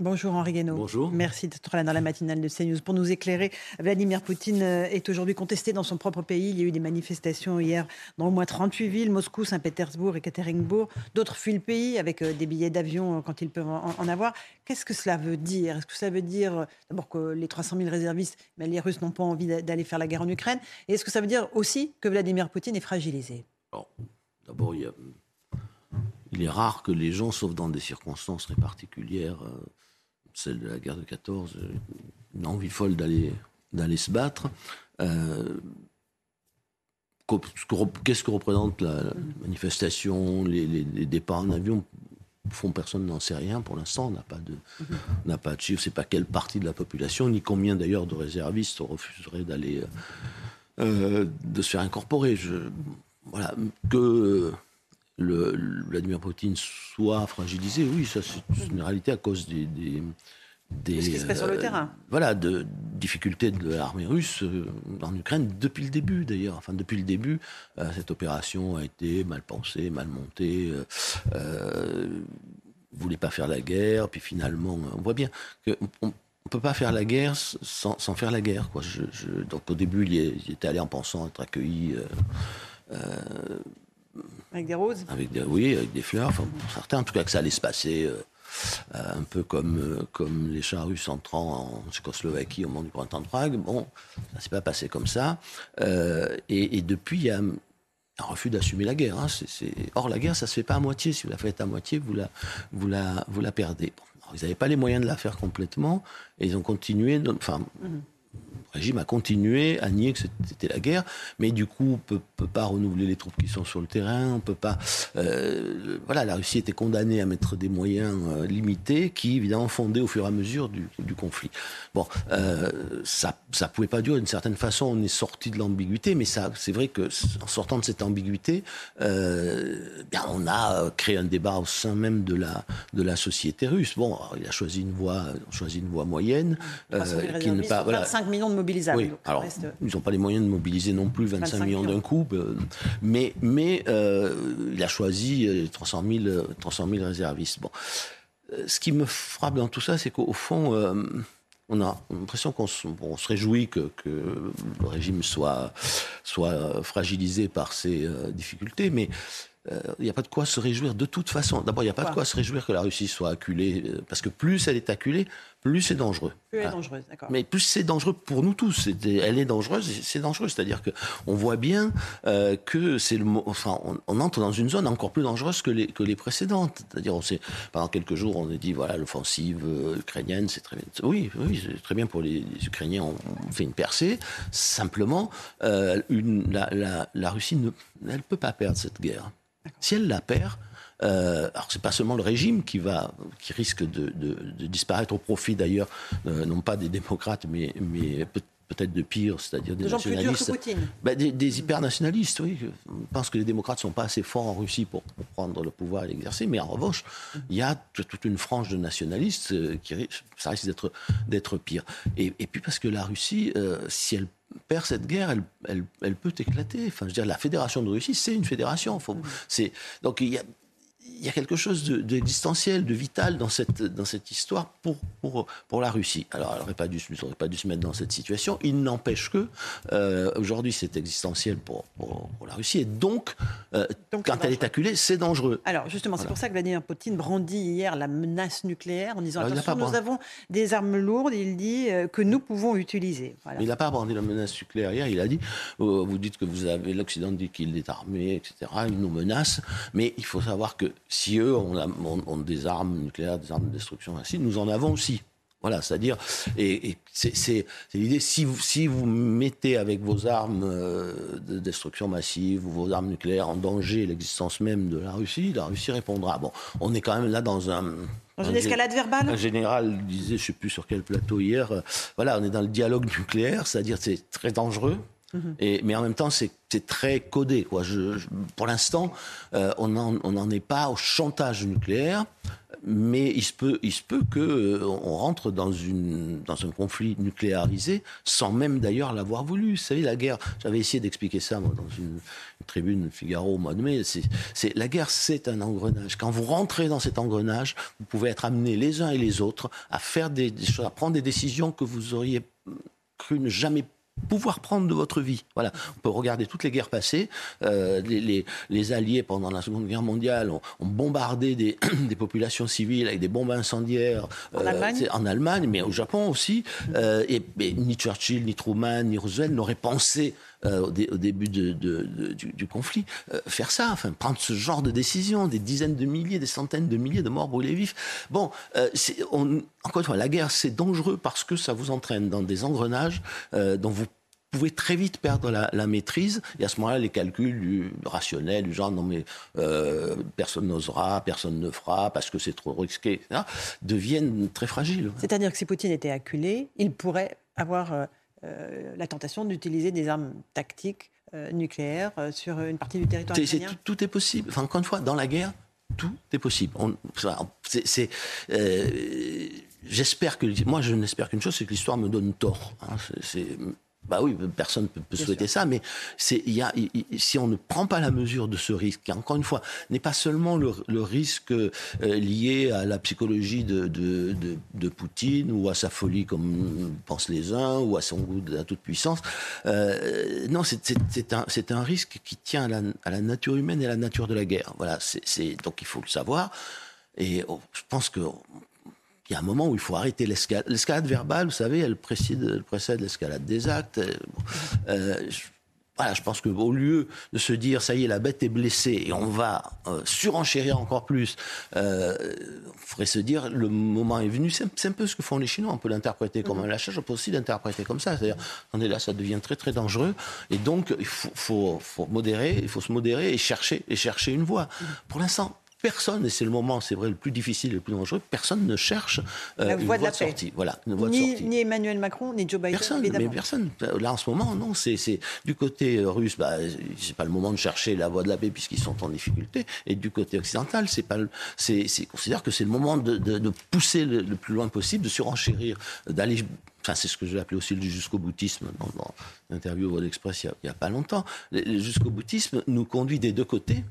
Bonjour Henri Guénaud. Bonjour. Merci d'être là dans la matinale de CNews pour nous éclairer. Vladimir Poutine euh, est aujourd'hui contesté dans son propre pays. Il y a eu des manifestations hier dans au moins 38 villes, Moscou, Saint-Pétersbourg et Ekaterinbourg. D'autres fuient le pays avec euh, des billets d'avion euh, quand ils peuvent en, avoir. Qu'est-ce que cela veut dire? Est-ce que ça veut dire d'abord que les 300 000 réservistes, mais les Russes n'ont pas envie d'aller faire la guerre en Ukraine? Et est-ce que ça veut dire aussi que Vladimir Poutine est fragilisé? D'abord, il, il, est rare que les gens, sauf dans des circonstances très particulières, celle de la guerre de 14, une envie folle d'aller d'aller se battre. Euh, Qu'est-ce que représente la, manifestation, les, les, départs en avion? Fond, personne n'en sait rien pour l'instant. On n'a pas de, n'a pas de chiffre. C'est pas quelle partie de la population, ni combien d'ailleurs de réservistes refuseraient d'aller, euh, de se faire incorporer. Voilà que le, Vladimir Poutine soit fragilisé, oui, ça c'est une réalité à cause des, des des, ce qui se passe sur le terrain. Voilà, de difficultés de l'armée russe euh, en Ukraine depuis le début d'ailleurs. Enfin, depuis le début, euh, cette opération a été mal pensée, mal montée. Euh, euh, voulait pas faire la guerre, puis finalement, on voit bien qu'on on peut pas faire la guerre sans, sans faire la guerre. Quoi. Je, je, donc au début, il, il, était allé en pensant être accueilli. Avec des roses avec des, Oui, avec des fleurs. Enfin, pour certains, en tout cas, que ça allait se passer euh, un peu comme, euh, comme les chars russes entrant en Tchécoslovaquie au moment du printemps de Prague. Bon, ça s'est pas passé comme ça. Euh, et, et, depuis, il y a un refus d'assumer la guerre. Hein. C'est, Or, la guerre, ça se fait pas à moitié. Si vous la faites à moitié, vous la, vous la, vous la perdez. Bon, alors, ils n'avaient pas les moyens de la faire complètement, et ils ont continué. Enfin, le régime a continué à nier que c'était la guerre, mais du coup, on peut, peut pas renouveler les troupes qui sont sur le terrain, on peut pas. Euh, voilà, la Russie était condamnée à mettre des moyens euh, limités qui, évidemment, fondaient au fur et à mesure du, du conflit. Bon, euh, ça, ça pouvait pas durer. D'une certaine façon, on est sorti de l'ambiguïté, mais ça, c'est vrai que en sortant de cette ambiguïté, euh, bien, on a créé un débat au sein même de la de la société russe. Bon, alors, il a choisi une voie, choisi une voie moyenne, qui ne pas voilà. 5 millions de mobilisables. Oui, alors, reste... ils n'ont pas les moyens de mobiliser non plus 25, 25 millions, d'un coup, mais, mais euh, il a choisi 300 000, 300 000 réservistes. Bon. Ce qui me frappe dans tout ça, c'est qu'au fond, euh, on a l'impression qu'on se, bon, on se réjouit que, que, le régime soit, soit fragilisé par ces euh, difficultés, mais il euh, n'y a pas de quoi se réjouir de toute façon. D'abord, il n'y a pas de quoi se réjouir que la Russie soit acculée, euh, parce que plus elle est acculée, plus c'est dangereux. Plus elle est dangereuse, d'accord. Mais plus c'est dangereux pour nous tous. Elle est dangereuse, c'est dangereux. C'est-à-dire que on voit bien euh, que c'est le, enfin, on, on, entre dans une zone encore plus dangereuse que les que les précédentes. C'est-à-dire, on sait pendant quelques jours, on a dit voilà, l'offensive ukrainienne, c'est très bien. Oui, oui, c'est très bien pour les, les Ukrainiens. On, on, fait une percée. Simplement, euh, une, la, la, la Russie ne, elle peut pas perdre cette guerre. Si elle la perd, euh, alors c'est pas seulement le régime qui va, qui risque de, de, de disparaître au profit d'ailleurs, euh, non pas des démocrates, mais, mais peut peut-être de pire, c'est-à-dire des de nationalistes. Bah, des, des hyper-nationalistes, oui. Je pense que les démocrates ne sont pas assez forts en Russie pour, pour prendre le pouvoir et l'exercer, mais en revanche, il y a toute une frange de nationalistes euh, qui ça risque d'être, d'être pire. Et, et, puis parce que la Russie, euh, si elle perd cette guerre, elle, elle, elle, peut éclater. Enfin, je veux dire, la fédération de Russie, c'est une fédération. Faut, c'est, donc il y a, il y a quelque chose d'existentiel, de, de, vital dans cette, dans cette histoire pour, pour, pour la Russie. Alors, elle n'aurait pas, dû, pas dû se mettre dans cette situation. Il n'empêche que, euh, aujourd'hui, c'est existentiel pour, pour, pour, la Russie. Et donc, euh, donc quand elle est acculée, c'est dangereux. Alors, justement, voilà. c'est pour ça que Vladimir Poutine brandit hier la menace nucléaire en disant Alors, attention, nous avons des armes lourdes, il dit, euh, que nous pouvons utiliser. Voilà. Il n'a pas brandi la menace nucléaire hier. Il a dit, vous dites que vous avez, l'Occident dit qu'il est armé, etc. Il nous menace. Mais il faut savoir que si eux ont, ont, ont, des armes nucléaires, des armes de destruction ainsi, nous en avons aussi. Voilà, c'est-à-dire, et, c'est l'idée, si vous, si vous mettez avec vos armes euh, de destruction massive ou vos armes nucléaires en danger l'existence même de la Russie, la Russie répondra. Bon, on est quand même là dans un... Dans une escalade verbale Un général disait, je ne sais plus sur quel plateau hier, euh, voilà, on est dans le dialogue nucléaire, c'est-à-dire c'est très dangereux, mhm. mais en même temps, c'est très codé. Pour l'instant, euh, on n'en est pas au chantage nucléaire mais il se peut, il euh, rentre dans une un conflit nucléarisé sans même d'ailleurs l'avoir voulu. Vous savez, la guerre. J'avais essayé d'expliquer ça dans une, tribune Figaro au mois de mai. La guerre, c'est un engrenage. Quand vous rentrez dans cet engrenage, vous pouvez être amenés les uns et les autres à faire des choses, à prendre des décisions que vous auriez cru ne jamais pouvoir prendre de votre vie. Voilà, on peut regarder toutes les guerres passées. Euh, les, Alliés, pendant la Seconde Guerre mondiale, ont, bombardé des, populations civiles avec des bombes incendiaires en, euh, Allemagne. mais au Japon aussi. Euh, et, ni Churchill, ni Truman, ni Roosevelt n'auraient pensé au, début du, conflit, faire ça, enfin prendre ce genre de décision, des dizaines de milliers, des centaines de milliers de morts brûlés vifs. Bon, encore une fois, la guerre c'est dangereux parce que ça vous entraîne dans des engrenages dont vous pouvez très vite perdre la, maîtrise. Et à ce moment-là, les calculs du rationnel, du genre non mais euh, personne n'osera, personne ne fera parce que c'est trop risqué, etc., deviennent très fragiles. C'est-à-dire que si Poutine était acculé, il pourrait avoir euh, euh, la tentation d'utiliser des armes tactiques nucléaires sur une partie du territoire ukrainien. Tout, est possible. Enfin, encore une fois, dans la guerre, tout est possible. c'est, j'espère que moi, je n'espère qu'une chose, c'est que l'histoire me donne tort. Hein. c'est bah oui, personne ne peut, souhaiter ça, mais c'est, y a, si on ne prend pas la mesure de ce risque, qui encore une fois n'est pas seulement le, risque euh, lié à la psychologie de, de, de, Poutine ou à sa folie comme pensent les uns ou à son goût de la toute puissance. Euh, non, c'est, c'est, un, c'est un risque qui tient à la, à la, nature humaine et à la nature de la guerre. Voilà, c'est, donc il faut le savoir. Et oh, je pense que il y a un moment où il faut arrêter l'escalade. L'escalade verbale, vous savez, elle précède, précède l'escalade des actes. Euh, je, voilà, je pense qu'au lieu de se dire, ça y est, la bête est blessée et on va euh, surenchérir encore plus, euh, on faudrait se dire, le moment est venu. C'est un peu ce que font les Chinois. On peut l'interpréter comme un lâchage, on peut aussi l'interpréter comme ça. C'est-à-dire, on est là, ça devient très très dangereux. Et donc, il faut, faut, faut modérer, il faut se modérer et chercher, et chercher une voie. Pour l'instant, personne, et c'est le moment, c'est vrai, le plus difficile, le plus dangereux, personne ne cherche euh, une voie de, sortie. Voilà, ni, Emmanuel Macron, ni Joe Biden, personne, Mais personne. Là, en ce moment, non. C'est du côté euh, russe, bah, c'est pas le moment de chercher la voie de la paix puisqu'ils sont en difficulté. Et du côté occidental, c'est pas, c'est, considère que c'est le moment de, pousser le, plus loin possible, de surenchérir, d'aller Enfin, c'est ce que je vais appeler aussi le jusqu'au boutisme dans, l'interview au World Express il n'y a, pas longtemps. Le jusqu'au boutisme nous conduit des deux côtés.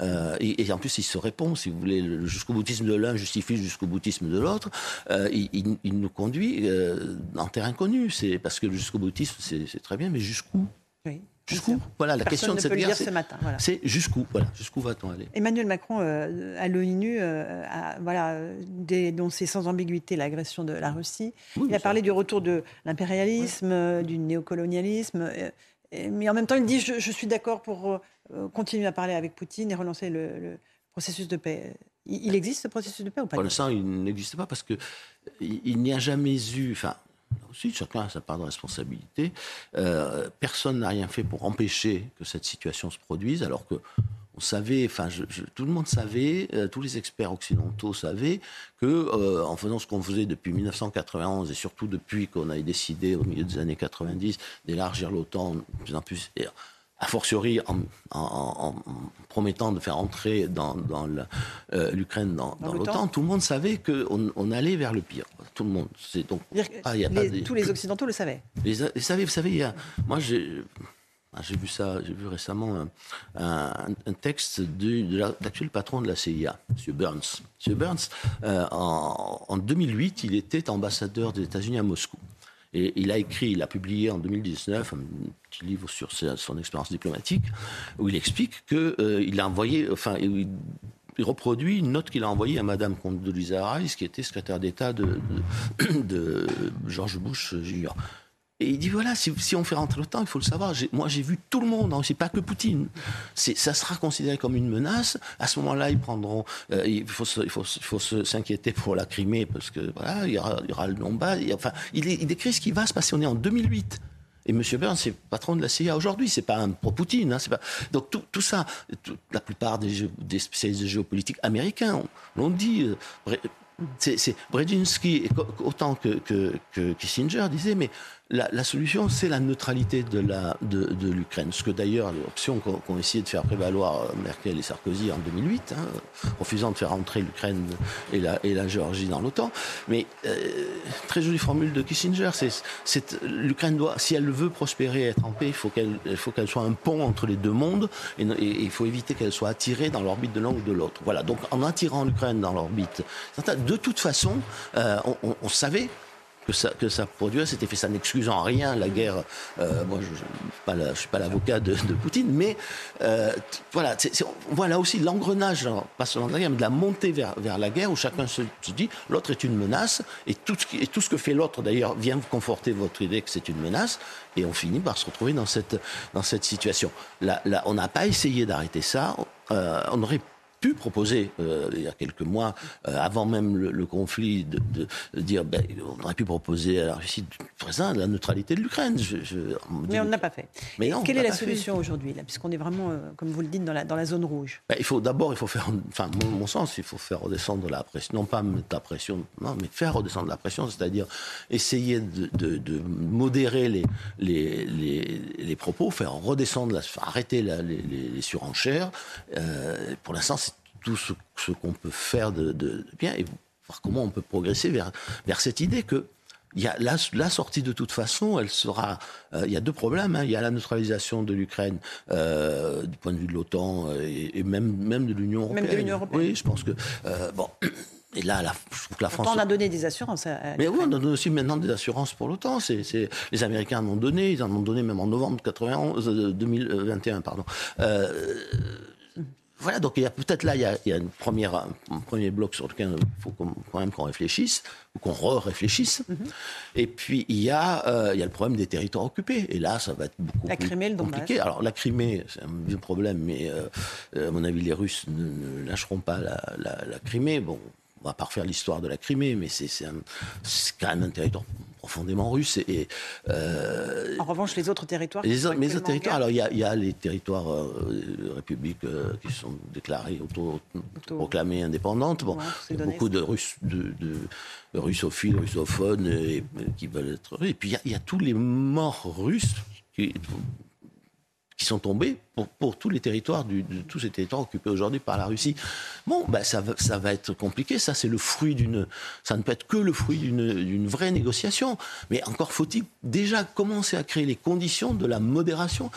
Euh, et, en plus, il se répond, si vous voulez, le jusqu'au boutisme de l'un justifie le jusqu'au boutisme de l'autre. Euh, il, nous conduit euh, en terrain connu. C'est parce que le jusqu'au boutisme, c'est très bien, mais jusqu'où? Oui. Jusqu'où? Voilà, la question de cette guerre, c'est jusqu'où? Voilà, jusqu'où va-t-on aller? Emmanuel Macron, à l'ONU, a voilà, dénoncé sans ambiguïté l'agression de la Russie. il a parlé du retour de l'impérialisme, du néocolonialisme. Mais en même temps, il dit je, suis d'accord pour euh, continuer à parler avec Poutine et relancer le, processus de paix. Il, existe ce processus de paix ou pas? Pour l'instant, il n'existe pas parce que il n'y a jamais eu. Enfin, aussi, chacun a sa part de responsabilité. Euh, personne n'a rien fait pour empêcher que cette situation se produise, alors que on savait, enfin, tout le monde savait, euh, tous les experts occidentaux savaient que, en faisant ce qu'on faisait depuis 1991 et surtout depuis qu'on a décidé au milieu des années 90 d'élargir l'OTAN de plus en plus, a fortiori en, promettant de faire entrer dans, euh, l'Ukraine dans, l'OTAN, tout le monde savait qu'on on allait vers le pire. Tout le monde. C'est donc ah, tous les occidentaux le savaient. Les, savez, vous savez, moi j'ai ah, j'ai vu ça, j'ai vu récemment un, texte de, l'actuel patron de la CIA, M. Burns. M. Burns, euh, en, en 2008, il était ambassadeur des États-Unis à Moscou. Et il a écrit, il a publié en 2019 un petit livre sur son expérience diplomatique, où il explique qu'il euh, a envoyé, enfin, il, reproduit une note qu'il a envoyée à Madame Condoleezza Rice, qui était secrétaire d'État de, de, George Bush Jr. Et il dit voilà, si, on fait rentrer l'OTAN, il faut le savoir. Moi, j'ai vu tout le monde, hein, c'est pas que Poutine. Ça sera considéré comme une menace. À ce moment-là, ils prendront. Euh, il faut, il faut, il faut s'inquiéter pour la Crimée parce que voilà, il y aura, il le Donbass. Enfin, il, il décrit ce qui va se passer. On est en 2008. Et M. Burns, c'est patron de la CIA aujourd'hui, c'est pas un pro-Poutine. Hein, pas... Donc tout, tout ça, la plupart des, spécialistes de géopolitique américains l'ont dit. Euh, c'est Brzezinski, autant que Kissinger, disait, mais la, solution, c'est la neutralité de l'Ukraine. Ce que d'ailleurs, l'option qu'ont essayé de faire prévaloir euh, Merkel et Sarkozy en 2008, hein, refusant de faire entrer l'Ukraine et la, Géorgie dans l'OTAN. Mais euh, très jolie formule de Kissinger, c'est l'Ukraine doit, si elle veut prospérer et être en paix, il faut qu'elle soit un pont entre les deux mondes et, il faut éviter qu'elle soit attirée dans l'orbite de l'un ou de l'autre. Voilà. Donc en attirant l'Ukraine dans l'orbite, de toute façon, euh, on savait que ça, que ça produit cet effet. Ça n'excuse en rien la guerre. Euh, moi, je ne suis pas l'avocat de, Poutine, mais euh, voilà, on voit là aussi l'engrenage, pas seulement de la guerre, mais de la montée vers, vers la guerre où chacun se, dit l'autre est une menace et tout, ce et tout ce que fait l'autre d'ailleurs vient conforter votre idée que c'est une menace et on finit par se retrouver dans cette, dans cette situation. Là, là on n'a pas essayé d'arrêter ça. Euh, on aurait pu proposer, euh, il y a quelques mois, euh, avant même le, conflit, de, de, dire ben, on aurait pu proposer à la Russie présent la neutralité de l'Ukraine. mais on n'a pas fait. Mais Quelle est la solution aujourd'hui, puisqu'on est vraiment, euh, comme vous le dites, dans la, dans la zone rouge? Ben, Il faut d'abord, il faut faire, enfin, mon, mon, sens, il faut faire redescendre la pression, non pas mettre la pression, non, mais faire redescendre la pression, c'est-à-dire essayer de, de, modérer les, les, les, les, propos, faire redescendre, la, arrêter la, les, les, surenchères. pour l'instant, tout ce, qu'on peut faire de, bien et voir comment on peut progresser vers, vers cette idée que il y a la, la, sortie de toute façon, elle sera. Euh, il y a deux problèmes. Hein. Il y a la neutralisation de l'Ukraine euh, du point de vue de l'OTAN euh, et, même même de l'Union européenne. Même de l'Union européenne. Oui, je pense que bon. Et là, la, la France. on a donné des assurances. À, Mais oui, on donne aussi maintenant des assurances pour l'OTAN. C'est, les Américains en ont donné. Ils en ont donné même en novembre 91, 2021, pardon. Euh, voilà, donc il y a peut-être là, il y a, il y a une première, un premier bloc sur lequel il faut quand même qu'on réfléchisse, ou qu'on re-réfléchisse. Mhm. Et puis il y, a, euh, il y a le problème des territoires occupés. Et là, ça va être beaucoup la plus Crimée, compliqué. Alors la Crimée, c'est un vieux problème, mais euh, à mon avis, les Russes ne, lâcheront pas la, la, la Crimée. Bon, on va pas refaire l'histoire de la Crimée, mais c'est quand même un territoire profondément russe. Et, euh, en revanche, les autres territoires Les, autres, autres territoires, alors il y, a les territoires euh, républiques euh, qui sont déclarés, auto, proclamés indépendantes. Bon, il y a beaucoup de, Russes, de, de, russophiles, russophones et, qui veulent être. Et puis il y, a tous les morts russes qui, qui sont tombés pour, tous les territoires, de tous ces territoires occupés aujourd'hui par la Russie. Bon, ben ça, va, ça va être compliqué. Ça, c'est le fruit d'une. Ça ne peut être que le fruit d'une vraie négociation. Mais encore faut-il déjà commencer à créer les conditions de la modération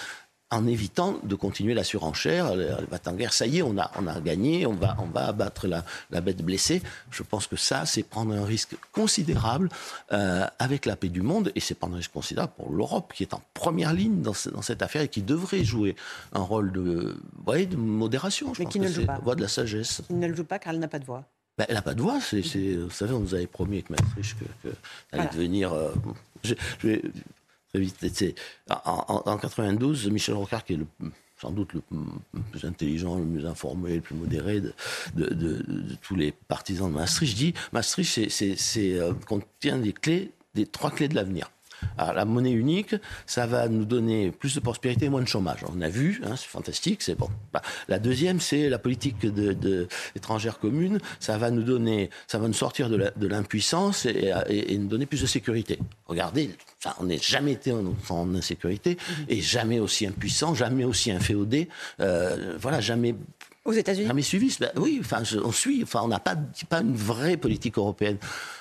en évitant de continuer la surenchère. Elle va en guerre, ça y est, on a, on a gagné, on va, on va abattre la, la bête blessée. Je pense que ça, c'est prendre un risque considérable euh, avec la paix du monde, et c'est prendre un risque considérable pour l'Europe, qui est en première ligne dans, dans, cette affaire et qui devrait jouer un rôle de, de modération. Je Mais qui ne le joue pas. Voix de la sagesse. Qui ne le joue pas car elle n'a pas de voix. Ben, elle n'a pas de voix. C'est, vous savez, on nous avait promis avec Maastricht qu'elle que allait devenir. Euh, je, je. En, en, 92, Michel Rocard, qui est sans doute le plus intelligent, le mieux informé, le plus modéré de, tous les partisans de Maastricht, dit Maastricht euh, contient des clés, des trois clés de l'avenir. Alors, la monnaie unique, ça va nous donner plus de prospérité et moins de chômage. On a vu, hein, c'est fantastique, c'est bon. Bah, la deuxième, c'est la politique étrangère commune. Ça va nous donner, ça va nous sortir de l'impuissance et, et, nous donner plus de sécurité. Regardez, on n'est jamais été en, insécurité et jamais aussi impuissant, jamais aussi inféodé. Euh, voilà, jamais aux États-Unis. Ben, oui, on suit. On n'a pas, pas une vraie politique européenne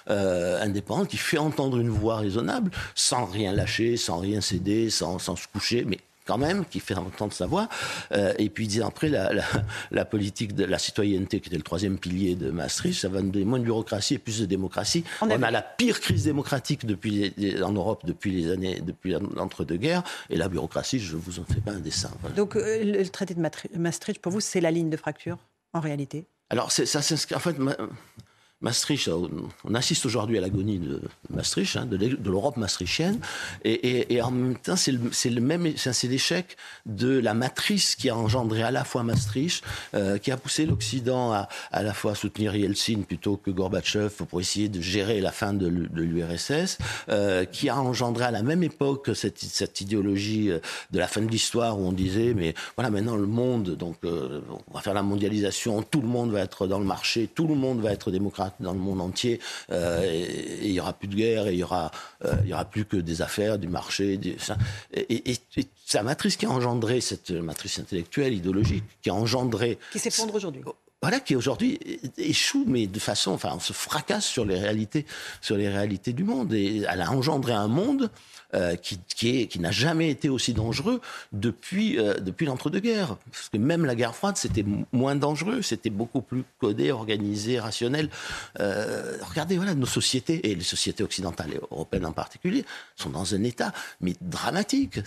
euh, indépendante qui fait entendre une voix raisonnable, sans rien lâcher, sans rien céder, sans, sans se coucher, mais quand même, qui fait entendre sa voix. Euh, et puis, disant après, la, la, la, politique de la citoyenneté, qui était le troisième pilier de Maastricht, ça va nous donner moins de bureaucratie et plus de démocratie. On, a, la pire crise démocratique depuis en Europe depuis les années, depuis l'entre-deux-guerres. Et la bureaucratie, je vous en fais pas un dessin. Donc, euh, le traité de Maastricht, pour vous, c'est la ligne de fracture, en réalité? Alors, ça s'inscrit. En fait, Maastricht, on assiste aujourd'hui à l'agonie de Maastricht, hein, de l'Europe maastrichtienne, et, en même temps, c'est le, même, c'est l'échec de la matrice qui a engendré à la fois Maastricht, euh, qui a poussé l'Occident à à la fois soutenir Yeltsin plutôt que Gorbatchev pour essayer de gérer la fin de l'URSS, euh, qui a engendré à la même époque cette, cette idéologie euh, de la fin de l'histoire où on disait mais voilà maintenant le monde donc euh, on va faire la mondialisation, tout le monde va être dans le marché, tout le monde va être démocrate dans le monde entier, euh, et il y aura plus de guerre, et il y aura, euh, il y aura plus que des affaires, du marché, du, ça, et, et, la matrice qui a engendré cette matrice intellectuelle, idéologique, qui a engendré. Qui s'effondre aujourd'hui voilà, qui aujourd'hui échoue, mais de façon, enfin, on se fracasse sur les réalités, sur les réalités du monde. Et elle a engendré un monde euh, qui, qui, n'a jamais été aussi dangereux depuis, euh, depuis l'entre-deux-guerres. Parce que même la guerre froide, c'était moins dangereux, c'était beaucoup plus codé, organisé, rationnel. Euh, regardez, voilà, nos sociétés, et les sociétés occidentales et européennes en particulier, sont dans un état mais dramatique.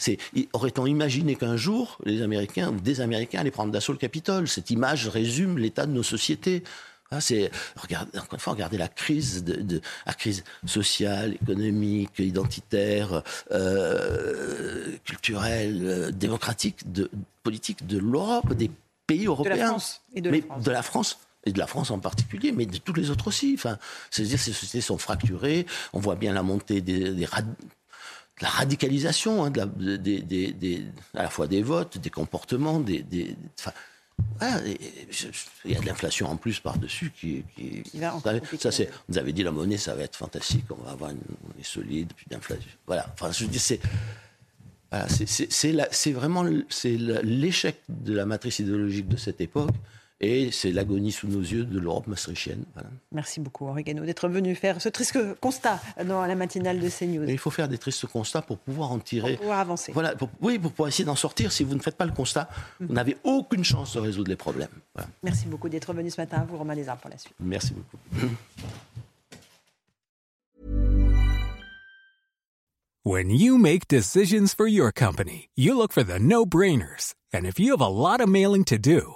Aurait-on imaginé qu'un jour, les Américains ou des Américains allaient prendre d'assaut le Capitole? Cette image résume l'état de nos sociétés. Ah, c'est regardez, encore une fois, regardez la crise, de, la crise sociale, économique, identitaire, euh, culturelle, euh, démocratique, de, politique de l'Europe, des pays européens, de la France et de la France. de la France et de la France en particulier, mais de toutes les autres aussi. Enfin, c'est-à-dire ces sociétés sont fracturées. On voit bien la montée des, des la radicalisation hein, de la, des, des, à la fois des votes, des comportements, des, enfin, ah, il y a de l'inflation en plus par-dessus qui, qui, ça c'est vous avez dit la monnaie ça va être fantastique on va avoir une monnaie solide puis d'inflation. Voilà. Enfin je dis c'est voilà, c'est vraiment c'est l'échec de la matrice idéologique de cette époque et c'est l'agonie sous nos yeux de l'Europe maastrichtienne. Voilà. Merci beaucoup, Henri d'être venu faire ce triste constat dans la matinale de CNews. il faut faire des tristes constats pour pouvoir en tirer. Pour pouvoir avancer. Voilà, oui, pour pouvoir essayer d'en sortir. Si vous ne faites pas le constat, vous mhm. n'avez aucune chance de résoudre les problèmes. Voilà. Merci beaucoup d'être venu ce matin. Vous, Romain Lézard, pour la suite. Merci beaucoup. When you make decisions for your company, you look for the no-brainers. And if you have a lot of mailing to do,